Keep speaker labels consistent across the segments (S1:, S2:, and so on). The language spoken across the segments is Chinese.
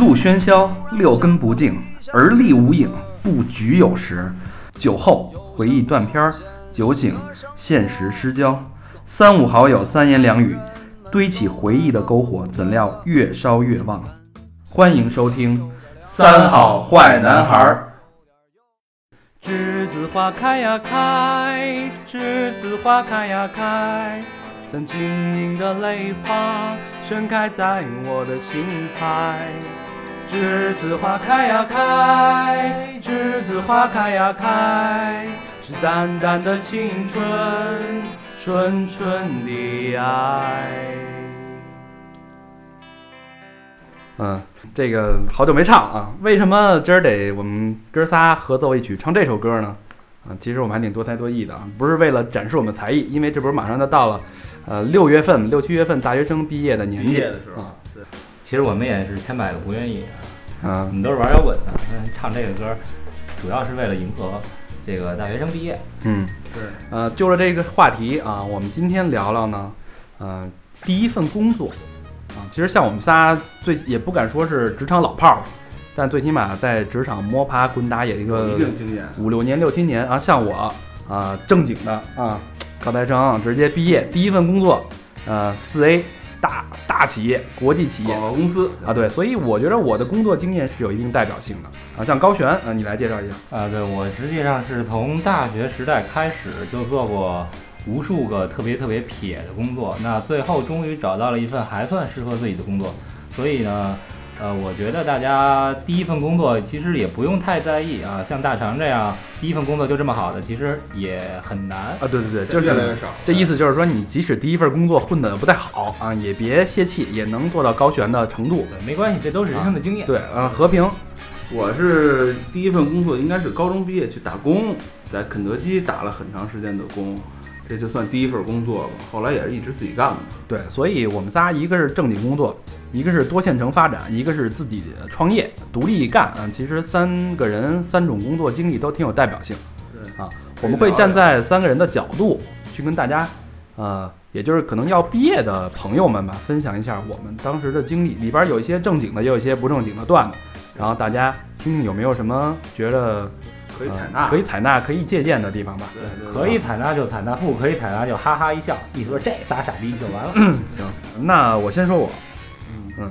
S1: 路喧嚣，六根不净，而立无影，不局有时。酒后回忆断片儿，酒醒现实失焦。三五好友三言两语，堆起回忆的篝火，怎料越烧越旺。欢迎收听《三好坏男孩》。栀子花开呀开，栀子花开呀开，像晶莹的泪花盛开在我的心海。栀子花开呀开，栀子花开呀开，是淡淡的青春，纯纯的爱。嗯，这个好久没唱啊，为什么今儿得我们哥仨合奏一曲唱这首歌呢？啊，其实我们还挺多才多艺的啊，不是为了展示我们的才艺，因为这不是马上就到了，呃，六月份、六七月份大学生毕业的年纪
S2: 毕业的时候
S1: 啊，
S2: 对，
S3: 其实我们也是千百个不愿意啊，
S1: 啊
S3: 我，们都是玩摇滚的，嗯唱这个歌主要是为了迎合这个大学生毕业。
S1: 嗯，
S2: 对，
S1: 呃，就着这个话题啊，我们今天聊聊呢，呃，第一份工作啊，其实像我们仨最也不敢说是职场老炮儿，但最起码在职场摸爬滚打也一个
S2: 一定经验。
S1: 五六年、六七年啊，像我啊，正经的啊，高材生直接毕业，第一份工作，呃，四 A 大大企业、国际企业
S2: 广告公司
S1: 啊，对，所以我觉得我的工作经验是有一定代表性的啊。像高璇啊，你来介绍一下。
S3: 啊，对我实际上是从大学时代开始就做过无数个特别特别撇的工作，那最后终于找到了一份还算适合自己的工作，所以呢，呃，我觉得大家第一份工作其实也不用太在意啊，像大肠这样第一份工作就这么好的，其实也很难。
S1: 啊，对对对，就是
S2: 越来越少。
S1: 这意思就是说，你即使第一份工作混得不太好啊，也别泄气，也能做到高悬的程度。
S3: 对，没关系，这都是人生的经验。
S1: 对，呃，和平，
S2: 我是第一份工作应该是高中毕业去打工，在肯德基打了很长时间的工，这就算第一份工作了。后来也是一直自己干的。
S1: 对，所以我们仨一个是正经工作，一个是多线程发展，一个是自己创业独立干啊。其实三个人三种工作经历都挺有代表性。
S2: 对
S1: 啊，我们会站在三个人的角度去跟大家，呃，也就是可能要毕业的朋友们吧，分享一下我们当时的经历。里边有一些正经的，也有一些不正经的段子，然后大家听听有没有什么觉得呃
S2: 可以采纳，
S1: 可以采纳、可以借鉴的地方吧。
S2: 对
S3: 可以采纳就采纳，不可以采纳就哈哈一笑，一说这仨傻逼就完了。
S1: 行，那我先说我，
S2: 嗯
S1: 嗯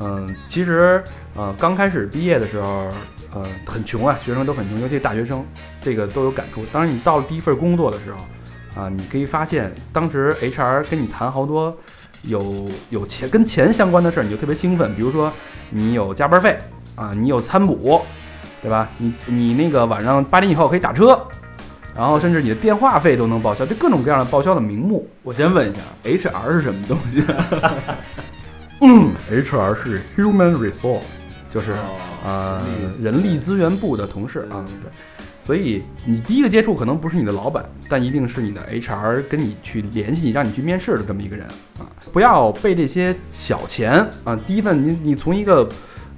S1: 嗯，其实呃刚开始毕业的时候，呃很穷啊，学生都很穷，尤其大学生，这个都有感触。当然你到了第一份工作的时候，啊、你可以发现当时 HR 跟你谈好多有有钱跟钱相关的事儿，你就特别兴奋。比如说你有加班费啊，你有餐补，对吧？你你那个晚上八点以后可以打车。然后甚至你的电话费都能报销，就各种各样的报销的名目。
S2: 我先问一下，HR 是什么东西？
S1: 嗯，HR 是 Human Resource，就是
S2: 哦
S1: 呃
S2: 力
S1: 人力资源部的同事啊。对，所以你第一个接触可能不是你的老板，但一定是你的 HR 跟你去联系你，让你去面试的这么一个人啊。不要被这些小钱啊，第一份你你从一个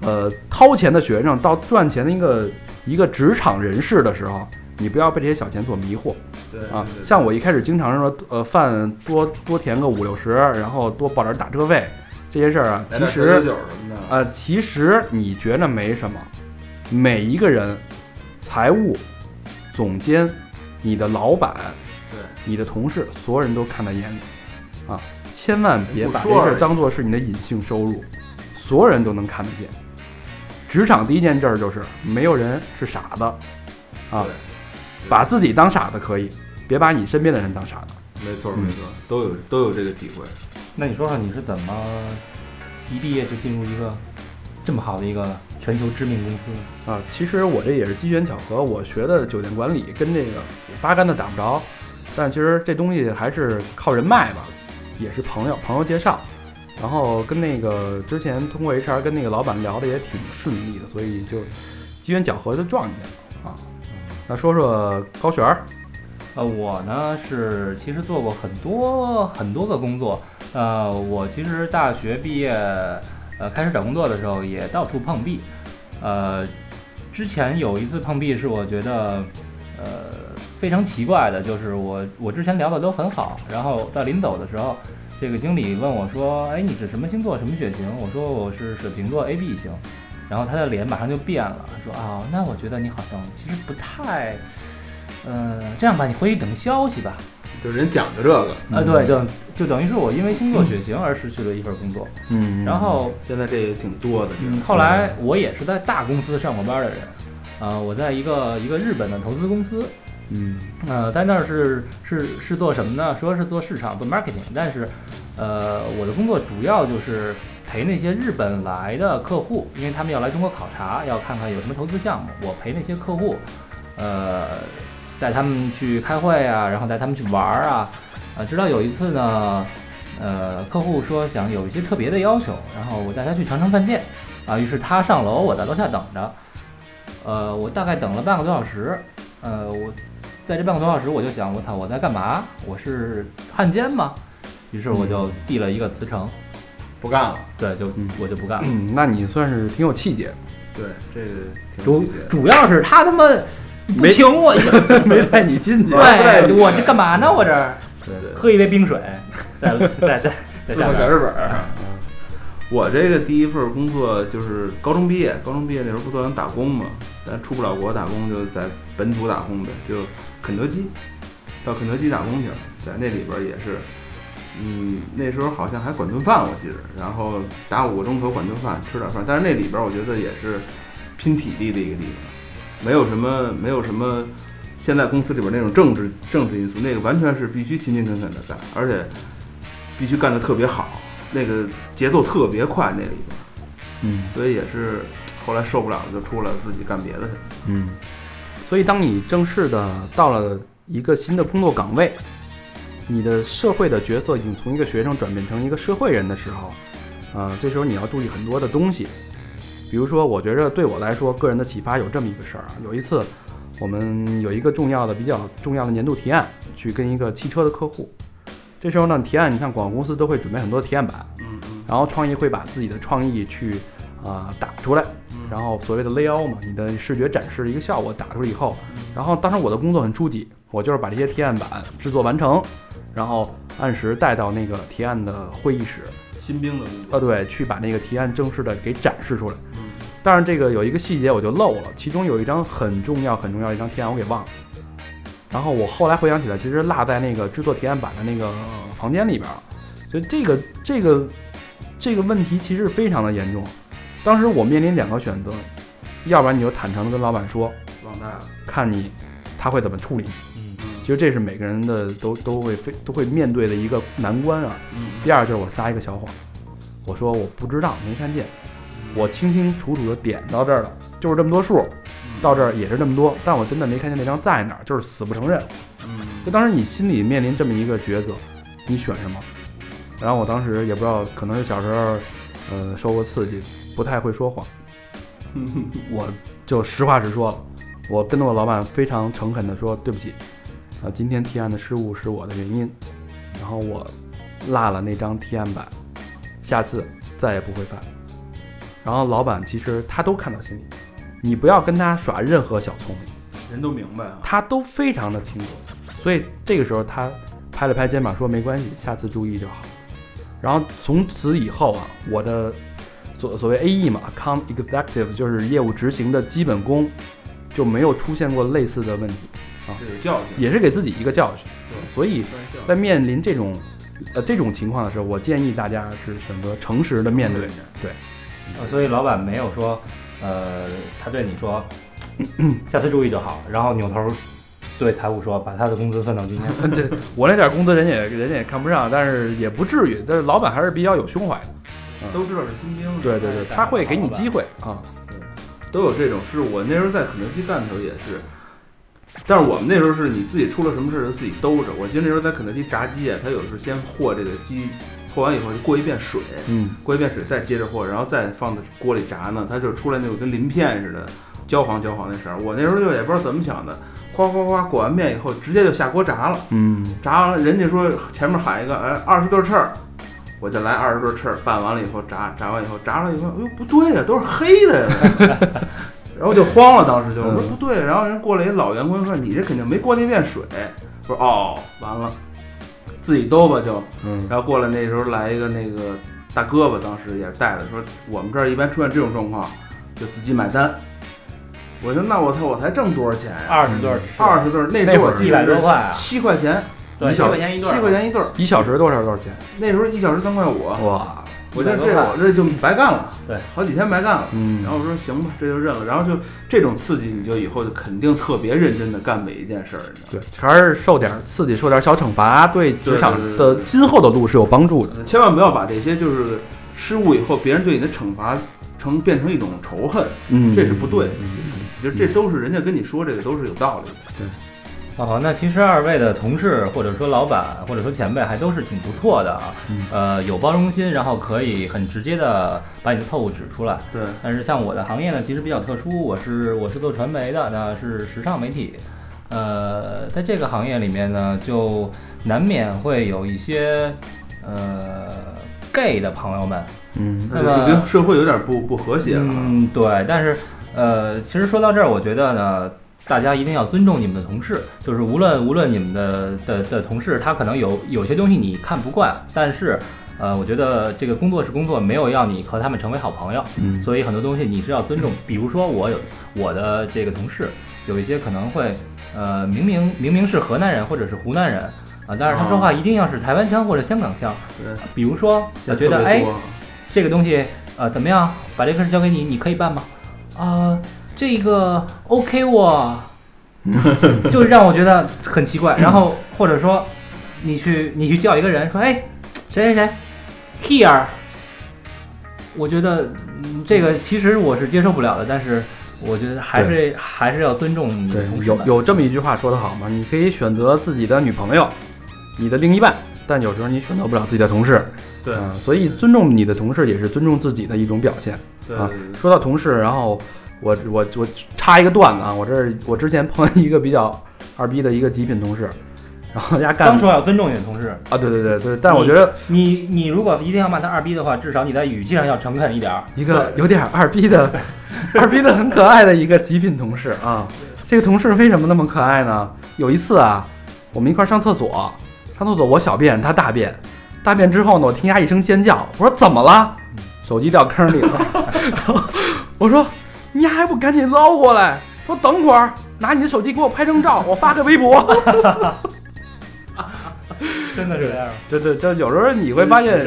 S1: 呃掏钱的学生到赚钱的一个一个职场人士的时候，你不要被这些小钱所迷惑。
S2: 对
S1: 啊像我一开始经常说，呃，饭多多填个五六十，然后多报点打车费，这些事儿啊，其实
S2: 九九九什么的，
S1: 呃，其实你觉得没什么，每一个人，财务、总监、你的老板、
S2: 对，
S1: 你的同事，所有人都看在眼里，啊，千万别把这事儿当做是你的隐性收入，所有人都能看得见。职场第一件事儿就是没有人是傻子，啊，把自己当傻子可以，别把你身边的人当傻子。
S2: 没错
S1: 嗯
S2: 没错，都有都有这个体会。
S3: 那你说说你是怎么一毕业就进入一个这么好的一个全球知名公司呢？
S1: 啊，其实我这也是机缘巧合，我学的酒店管理跟这个八竿子打不着，但其实这东西还是靠人脉吧，也是朋友朋友介绍，然后跟那个之前通过 HR 跟那个老板聊的也挺顺利的，所以就机缘巧合就撞见了啊。那说说高璇儿，
S3: 呃，我呢是其实做过很多很多个工作，呃，我其实大学毕业，呃，开始找工作的时候也到处碰壁，呃，之前有一次碰壁是我觉得，呃，非常奇怪的，就是我我之前聊的都很好，然后到临走的时候，这个经理问我说，哎，你是什么星座什么血型？我说我是水瓶座 AB 型，然后他的脸马上就变了，说啊，那我觉得你好像其实不太，嗯、这样吧，你回去等消息吧。
S2: 就人讲的这个，
S3: 啊，对，就就等于是我因为星座血型而失去了一份工作。
S1: 嗯，
S3: 然后，
S2: 现在这也挺多的。
S3: 嗯，后来我也是在大公司上过班的人，啊、我在一个一个日本的投资公司，
S1: 嗯。
S3: 呃，在那儿是是是做什么呢？说是做市场，做 marketing，但是，呃，我的工作主要就是陪那些日本来的客户，因为他们要来中国考察，要看看有什么投资项目，我陪那些客户，呃，带他们去开会啊，然后带他们去玩儿啊，啊，直到有一次呢，呃，客户说想有一些特别的要求，然后我带他去长城饭店，啊，于是他上楼，我在楼下等着，呃，我大概等了半个多小时，呃，我在这半个多小时，我就想，我操，我在干嘛？我是汉奸吗？于是我就递了一个辞呈，
S2: 不干了。
S3: 对，就
S1: 嗯
S3: 我就不干了。
S1: 嗯，那你算是挺有气节，
S2: 对，这个挺
S3: 主
S2: 细节的
S3: 主要是他他妈不
S1: 没
S3: 请我
S1: 没带你进去。
S3: 对我这干嘛呢？我这儿
S2: 对对，
S3: 喝一杯冰水，在在在在
S2: 四
S3: 下边
S2: 个小日本儿。我这个第一份工作就是高中毕业，高中毕业那时候不都想打工嘛，咱出不了国打工，就在本土打工呗，就肯德基，到肯德基打工去了，在那里边儿也是，嗯，那时候好像还管顿饭，我记得，然后打五个钟头管顿饭，吃点饭，但是那里边儿我觉得也是拼体力的一个地方，没有什么没有什么现在公司里边儿那种政治政治因素，那个完全是必须勤勤恳恳的干，而且必须干得特别好，那个节奏特别快那里边儿，
S1: 嗯
S2: 所以也是后来受不了了，就出来自己干别的去了。
S1: 嗯，所以当你正式的到了一个新的工作岗位，你的社会的角色已经从一个学生转变成一个社会人的时候，呃，这时候你要注意很多的东西。比如说，我觉着对我来说，个人的启发有这么一个事儿啊。有一次，我们有一个重要的、比较重要的年度提案，去跟一个汽车的客户。这时候呢，提案，你像广告公司都会准备很多提案板，
S2: 嗯嗯
S1: 然后创意会把自己的创意去啊、呃打出来，
S2: 嗯
S1: 然后所谓的 layout 嘛，你的视觉展示的一个效果打出来以后，然后当时我的工作很初级，我就是把这些提案板制作完成，然后按时带到那个提案的会议室，
S2: 新兵的工
S1: 呃，
S2: 作。
S1: 对，去把那个提案正式的给展示出来。
S2: 嗯
S1: 但是这个有一个细节我就漏了，其中有一张很重要很重要一张提案我给忘了。然后我后来回想起来，其实落在那个制作提案板的那个呃房间里边了，所以这个这个这个问题其实非常的严重。当时我面临两个选择，要不然你就坦诚的跟老板说，
S2: 忘带了。
S1: 看你他会怎么处理你。
S3: 嗯
S2: 嗯
S1: 其实这是每个人的都都会非都会面对的一个难关啊。
S2: 嗯
S1: 第二就是我撒一个小谎，我说我不知道没看见，我清清楚楚的点到这儿了，就是这么多数，到这儿也是这么多，但我真的没看见那张在哪儿，就是死不承认。
S2: 嗯
S1: 就当时你心里面临这么一个抉择，你选什么？然后我当时也不知道，可能是小时候，呃，受过刺激，不太会说谎，
S2: 嗯
S1: 我就实话实说了。我跟我老板非常诚恳地说，对不起，啊，今天提案的失误是我的原因，然后我落了那张提案板，下次再也不会犯。然后老板其实他都看到心里，你不要跟他耍任何小聪明。
S2: 人都明白啊。
S1: 他都非常的清楚，所以这个时候他拍了拍肩膀说没关系，下次注意就好。然后从此以后啊，我的所所谓 A E 嘛，Account Executive 就是业务执行的基本功，就没有出现过类似的问题，
S2: 这是教训，
S1: 也是给自己一个教训。
S2: 对
S1: 所以在面临这种呃这种情况的时候，我建议大家是选择诚实的面对。
S3: 呃所以老板没有说，呃，他对你说，下次注意就好，然后扭头对财务说，把他的工资算到今天。
S1: 这我那点工资人也人家也看不上，但是也不至于。但是老板还是比较有胸怀的。
S2: 都知道是新兵。
S1: 对对对，他会给你机会啊。
S2: 都有这种事。我那时候在肯德基干的时候也是，但是我们那时候是你自己出了什么事儿就自己兜着。我记得那时候在肯德基炸鸡啊，他有时候先和这个鸡，和完以后就过一遍水，
S1: 嗯
S2: 过一遍水再接着和，然后再放在锅里炸呢，它就出来那种跟鳞片似的焦黄焦黄那色儿。我那时候就也不知道怎么想的，哗哗哗裹完面以后直接就下锅炸了，
S1: 嗯
S2: 炸完了人家说前面喊一个哎二十对翅儿。我就来二十对翅儿，拌完了以后炸，炸完以后炸了以后，哎呦不对呀，都是黑的呀，然后就慌了，当时就我说
S1: 嗯
S2: 不对，然后人过来一老员工说你这肯定没过那遍水，我说哦，完了，自己兜吧就，
S1: 嗯
S2: 然后过来那时候来一个那个大哥吧，当时也是带的，说我们这儿一般出现这种状况，就自己买单。我说那我操，我才挣多少钱呀？
S3: 二十对儿，
S2: 二十对儿，那时
S1: 那会儿
S2: 候我记
S3: 一百
S2: 得是
S3: 多块啊，
S2: 七块钱，
S3: 对，七
S1: 一小
S3: 块钱一对，
S2: 七块钱一对儿。
S1: 一小时多少多少钱？
S2: 那时候一小时三块五，
S1: 哇，
S2: 我就
S3: 100多块
S2: 这我这就白干了，
S3: 对，
S2: 好几天白干了。
S1: 嗯
S2: 然后我说行吧，这就认了。然后就这种刺激，你就以后就肯定特别认真的干每一件事儿，你知道吗？
S1: 对，还是受点刺激，受点小惩罚，对职场
S2: 对对对对
S1: 的今后的路是有帮助的。
S2: 呃千万不要把这些就是失误以后别人对你的惩罚成变成一种仇恨，
S1: 嗯
S2: 这是不对就这都是人家跟你说这个都是有道理的。
S3: 哦，那其实二位的同事或者说老板或者说前辈还都是挺不错的啊，
S1: 嗯
S3: 呃，有包容心，然后可以很直接的把你的错误指出来。
S2: 对，
S3: 但是像我的行业呢，其实比较特殊，我是我是做传媒的，那是时尚媒体，呃，在这个行业里面呢，就难免会有一些呃 gay 的朋友们，
S1: 嗯
S3: 那么
S2: 就跟社会有点不不和谐了啊。
S3: 嗯，对，但是呃，其实说到这儿，我觉得呢，大家一定要尊重你们的同事，就是无论无论你们的的的同事，他可能有有些东西你看不惯，但是呃，我觉得这个工作是工作，没有要你和他们成为好朋友，
S1: 嗯
S3: 所以很多东西你是要尊重。比如说我有我的这个同事，有一些可能会呃，明明明明是河南人或者是湖南人。啊，但是他说话一定要是台湾腔或者香港腔。
S2: 对，
S3: 比如说，我觉得哎，
S2: 特别多
S3: 这个东西呃怎么样？把这个事交给你，你可以办吗？啊、这个 OK 我，就让我觉得很奇怪。然后或者说，你去你去叫一个人说，哎，谁谁谁，here，我觉得、嗯、这个其实我是接受不了的，但是我觉得还是还是要尊重你
S1: 对，有。有这么一句话说得好嘛，你可以选择自己的女朋友，你的另一半，但有时候你选择不了自己的同事。
S2: 对
S1: 嗯，所以尊重你的同事也是尊重自己的一种表现。
S2: 对
S1: 说到同事，然后我我我插一个段子啊，我这儿我之前碰见一个比较二逼的一个极品同事，然后人家干
S3: 刚说要尊重你的同事，
S1: 啊，对对对对，但我觉得
S3: 你你如果一定要骂他二逼的话，至少你在语气上要诚恳一点儿。
S1: 一个有点二逼的 二逼的很可爱的一个极品同事啊。这个同事为什么那么可爱呢？有一次啊，我们一块儿上厕所，上厕所我小便，他大便，大便之后呢，我听他一声尖叫，我说怎么了？手机掉坑里了。然后我说你还不赶紧捞过来？说等会儿拿你的手机给我拍张照，我发个微博。
S3: 真的是这样。
S1: 对对，就有时候你会发现，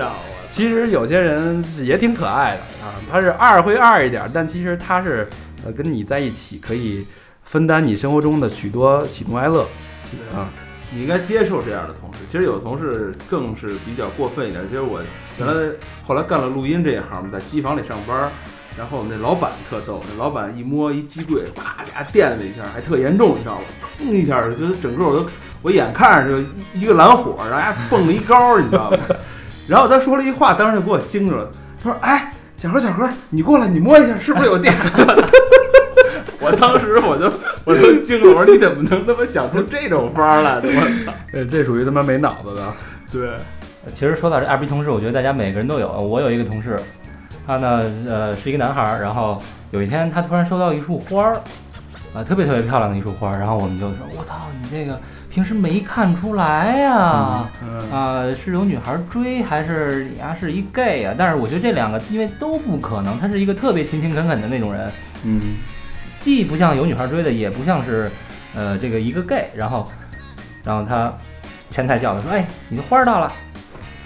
S1: 其实有些人是也挺可爱的啊，他是二会二一点，但其实他是呃跟你在一起可以分担你生活中的许多喜怒哀乐啊。
S2: 你应该接受这样的同事。其实有的同事更是比较过分一点。其实我原来后来干了录音这一行嘛，在机房里上班，然后我们那老板特逗，那老板一摸一机柜，啪给他电了一下，还特严重，你知道吗？噌一下，就是整个我都我眼看着就一个蓝火，然后还蹦了一高，你知道吗？然后他说了一话，当时就给我惊着了。他说：“哎，小何，小何，你过来，你摸一下，是不是有电？” 我当时我就我就惊了，我说你怎么能他妈想出这种法儿来的？我操！
S1: 这，这属于他妈没脑子的。
S2: 对，
S3: 其实说到这二逼同事，我觉得大家每个人都有。我有一个同事，他呢，呃，是一个男孩儿，然后有一天他突然收到一束花儿，啊、特别特别漂亮的一束花儿，然后我们就说，我操，你这个平时没看出来呀、
S2: 嗯，
S3: 啊、是有女孩追还是你呀是一 gay 啊？但是我觉得这两个因为都不可能，他是一个特别勤勤恳恳的那种人，
S1: 嗯，
S3: 既不像有女孩追的，也不像是呃这个一个 gay。然后，然后他前台叫他说：“哎，你的花儿到了。”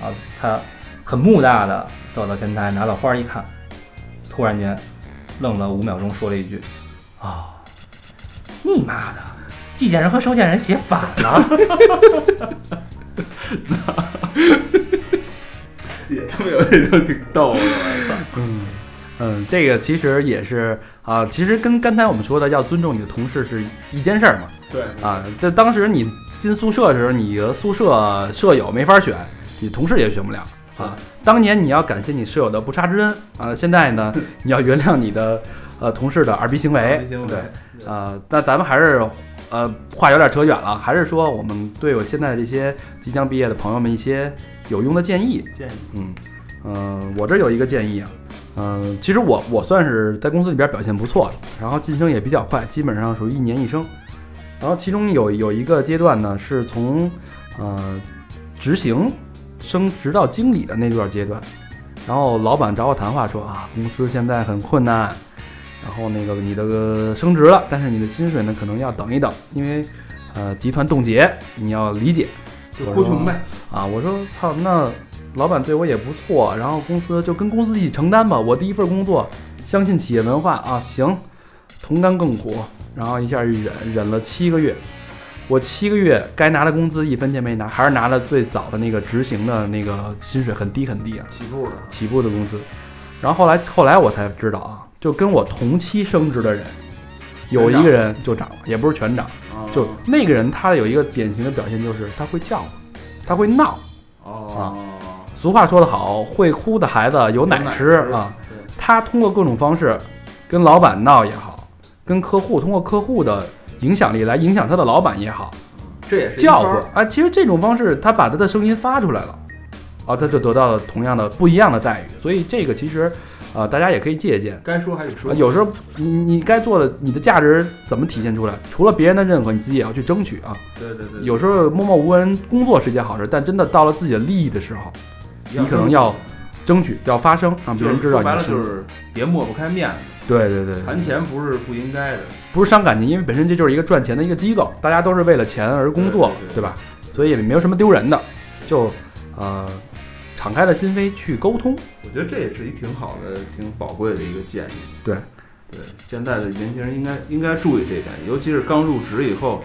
S3: 啊，他很木讷的走到前台，拿到花儿一看，突然间愣了五秒钟，说了一句：“啊、你妈的，寄件人和收件人写反了。
S2: 也他妈有这种挺逗的，我操！
S1: 嗯嗯，这个其实也是啊，其实跟刚才我们说的要尊重你的同事是一件事儿嘛。
S2: 对
S1: 啊，这当时你进宿舍的时候，你的宿舍舍友没法选，你同事也选不了啊。当年你要感谢你舍友的不杀之恩啊，现在呢，你要原谅你的呃同事的二逼行为。对啊，那咱们还是呃话有点扯远了，还是说我们对我现在这些即将毕业的朋友们一些有用的建议。
S2: 建议
S1: 嗯嗯、我这有一个建议啊，嗯、其实我我算是在公司里边表现不错的，然后晋升也比较快，基本上属于一年一升。然后其中有有一个阶段呢，是从呃执行升职到经理的那段阶段，然后老板找我谈话说啊，公司现在很困难，然后那个你的升职了，但是你的薪水呢可能要等一等，因为呃集团冻结，你要理解。
S2: 就哭穷呗。
S1: 啊，我说操，那老板对我也不错，然后公司就跟公司一起承担吧。我第一份工作，相信企业文化啊，行，同甘共苦，然后一下一忍，忍了七个月。我七个月该拿的工资一分钱没拿，还是拿了最早的那个执行的那个薪水，很低很低啊，
S2: 起步的，
S1: 起步的工资。然后后来后来我才知道啊，就跟我同期升职的人，有一个人就涨了，也不是全涨，
S2: 啊
S1: 就那个人他有一个典型的表现就是他会叫，他会闹。
S2: 哦，
S1: 俗话说得好，会哭的孩子有奶吃啊。他通过各种方式跟老板闹也好，跟客户通过客户的影响力来影响他的老板也好，
S2: 这也是一
S1: 叫
S2: 招
S1: 唤啊，其实这种方式他把他的声音发出来了，啊，他就得到了同样的不一样的待遇。所以这个其实，呃，大家也可以借鉴。
S2: 该说还得说
S1: 啊，有时候你你该做的，你的价值怎么体现出来？除了别人的认可，你自己也要去争取啊。
S2: 对对对，
S1: 有时候默默无闻工作是一件好事，但真的到了自己的利益的时候，你可能要争取，要发声，让别人知道
S2: 说白。了就是别抹不开面子，
S1: 对对对，
S2: 谈钱不是不应该的，
S1: 不是伤感情，因为本身这就是一个赚钱的一个机构，大家都是为了钱而工作，
S2: 对
S1: 吧？所以也没有什么丢人的，就呃敞开了心扉去沟通。
S2: 我觉得这也是一挺好的、挺宝贵的一个建议。
S1: 对
S2: 对，现在的年轻人应该应该注意这一点，尤其是刚入职以后，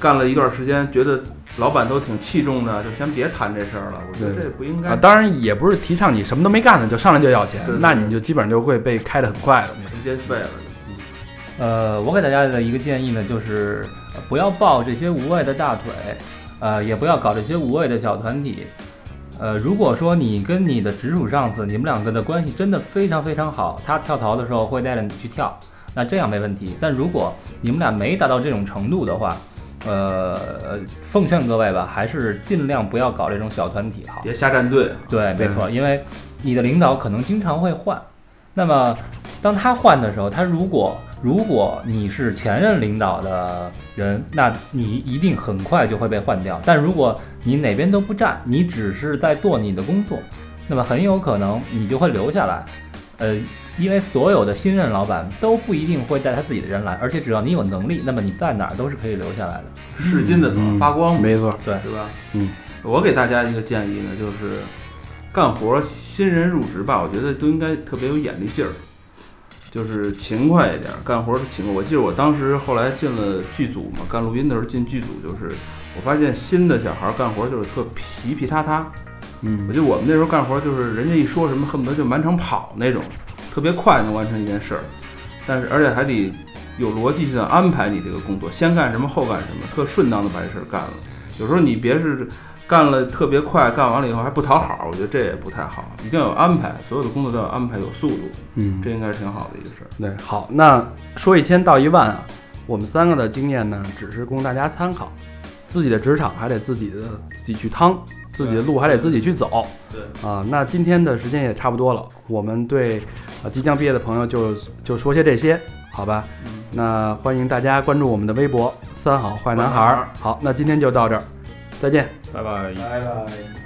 S2: 干了一段时间，觉得老板都挺器重的，就先别谈这事儿了。我觉得这不应该。
S1: 啊，当然也不是提倡你什么都没干呢就上来就要钱
S2: 对对，对
S1: 那你就基本上就会被开得很快了。
S2: 直接废了。
S3: 呃，我给大家的一个建议呢，就是呃不要抱这些无谓的大腿，呃，也不要搞这些无谓的小团体。呃，如果说你跟你的直属上司，你们两个的关系真的非常非常好，他跳槽的时候会带着你去跳，那这样没问题。但如果你们俩没达到这种程度的话，呃，奉劝各位吧，还是尽量不要搞这种小团体好。
S2: 别瞎站队。
S3: 对，没错，因为你的领导可能经常会换。那么，当他换的时候，他如果如果你是前任领导的人，那你一定很快就会被换掉。但如果你哪边都不站，你只是在做你的工作，那么很有可能你就会留下来。呃，因为所有的新任老板都不一定会带他自己的人来，而且只要你有能力，那么你在哪儿都是可以留下来的。
S2: 是金子总要发光嘛，
S1: 没错，
S3: 对，
S2: 对吧？
S1: 嗯，
S2: 我给大家一个建议呢，就是干活新人入职吧，我觉得都应该特别有眼力劲儿，就是勤快一点，干活儿勤快。我记得我当时后来进了剧组嘛，干录音的时候进剧组，就是我发现新的小孩儿干活就是特皮皮塌塌。嗯我
S1: 嗯
S2: 觉得我们那时候干活就是人家一说什么，恨不得就满场跑那种，特别快能完成一件事儿，但是而且还得有逻辑性的安排你这个工作，先干什么后干什么，特顺当的把这事儿干了。有时候你别是干了特别快，干完了以后还不讨好，我觉得这也不太好，一定要有安排，所有的工作都要安排有速度，
S1: 嗯，
S2: 这应该是挺好的一个事儿。
S1: 对，好，那说一千道一万啊，我们三个的经验呢，只是供大家参考，自己的职场还得自己的自己去趟，自己的路还得自己去走
S2: 对，
S1: 啊。那今天的时间也差不多了，我们对啊即将毕业的朋友就就说些这些，好吧？
S2: 嗯，
S1: 那欢迎大家关注我们的微博“三好坏男孩儿”。好，那今天就到这儿，再见。
S3: 拜拜。
S2: 拜拜。